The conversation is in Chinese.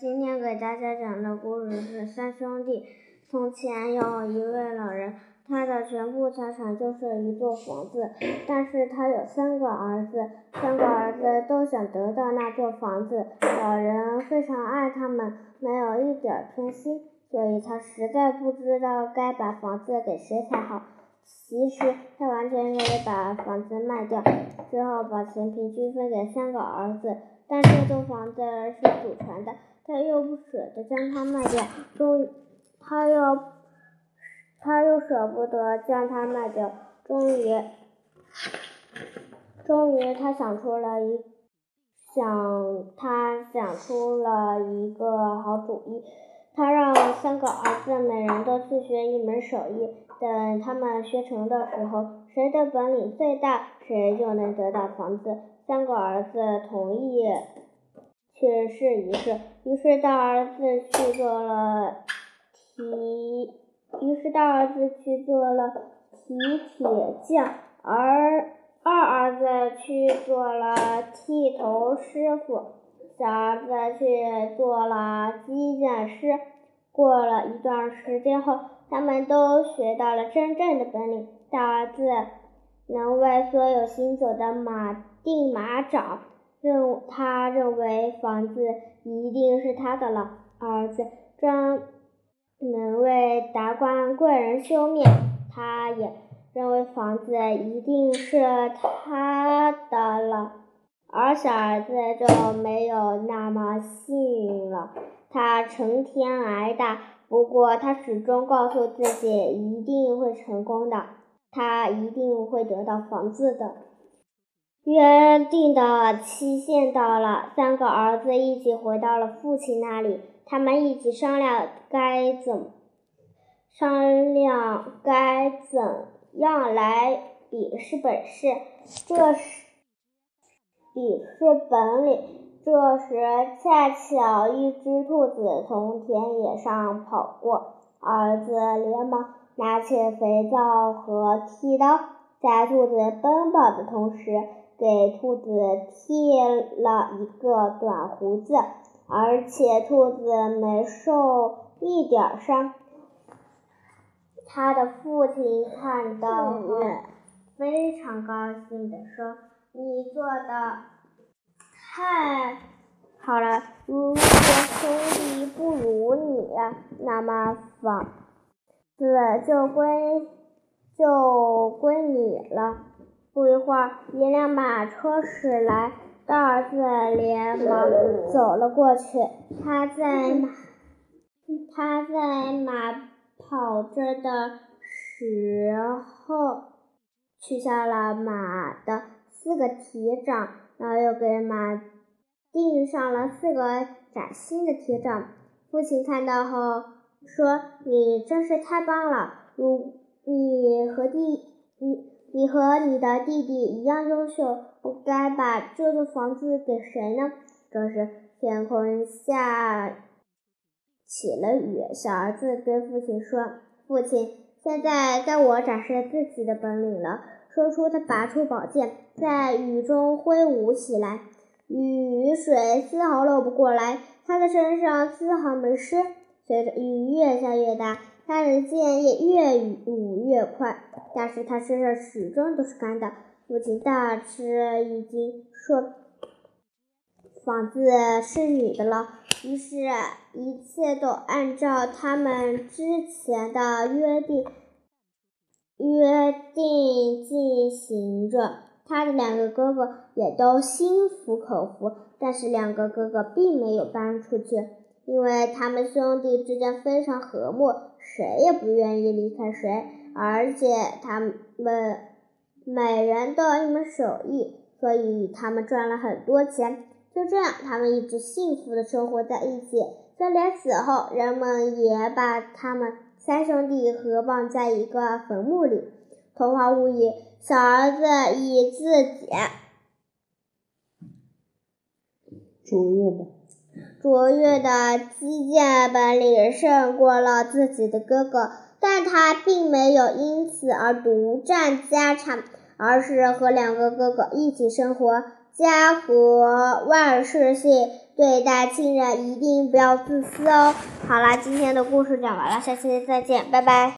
今天给大家讲的故事是三兄弟。从前有一位老人，他的全部财产就是一座房子，但是他有三个儿子，三个儿子都想得到那座房子。老人非常爱他们，没有一点偏心，所以他实在不知道该把房子给谁才好。其实他完全可以把房子卖掉，之后把钱平均分给三个儿子。但这栋房子是祖传的，他又不舍得将它卖掉，终，他又，他又舍不得将它卖掉，终于，终于他想出了一，想他想出了一个好主意，他让三个儿子每人都去学一门手艺，等他们学成的时候，谁的本领最大，谁就能得到房子。三个儿子同意去试一试，于是大儿子去做了提，于是大儿子去做了提铁匠，而二儿子去做了剃头师傅，小儿子去做了机匠师。过了一段时间后，他们都学到了真正的本领。大儿子能为所有行走的马。定马掌，认他认为房子一定是他的了。儿子专门为达官贵人修面，他也认为房子一定是他的了。而小儿子就没有那么幸运了，他成天挨打，不过他始终告诉自己一定会成功的，他一定会得到房子的。约定的期限到了，三个儿子一起回到了父亲那里。他们一起商量该怎商量该怎样来比试本事。这时笔试本里。这时恰巧一只兔子从田野上跑过，儿子连忙拿起肥皂和剃刀，在兔子奔跑的同时。给兔子剃了一个短胡子，而且兔子没受一点伤。他的父亲看到后非常高兴地说：“你做的太好了！如果兄弟不如你，那么房子就归就归你了。”不一会儿，一辆马车驶来，大儿子连忙走了过去。他在马他在马跑着的时候，取下了马的四个铁掌，然后又给马钉上了四个崭新的铁掌。父亲看到后说：“你真是太棒了！如你和弟你。”你和你的弟弟一样优秀，我该把这座房子给谁呢？这时，天空下起了雨。小儿子对父亲说：“父亲，现在该我展示自己的本领了。”说出，他拔出宝剑，在雨中挥舞起来，雨水丝毫漏不过来，他的身上丝毫没湿。随着雨越下越大。他的剑也越舞越快，但是他身上始终都是干的。父亲大吃一惊，说：“房子是你的了。”于是，一切都按照他们之前的约定约定进行着。他的两个哥哥也都心服口服，但是两个哥哥并没有搬出去。因为他们兄弟之间非常和睦，谁也不愿意离开谁，而且他们每人都有一门手艺，所以他们赚了很多钱。就这样，他们一直幸福的生活在一起，就连死后，人们也把他们三兄弟合葬在一个坟墓里。童话无疑，小儿子以自己卓越的。卓越的击剑本领胜过了自己的哥哥，但他并没有因此而独占家产，而是和两个哥哥一起生活家和万事兴，对待亲人一定不要自私哦。好啦，今天的故事讲完了，下期再见，拜拜。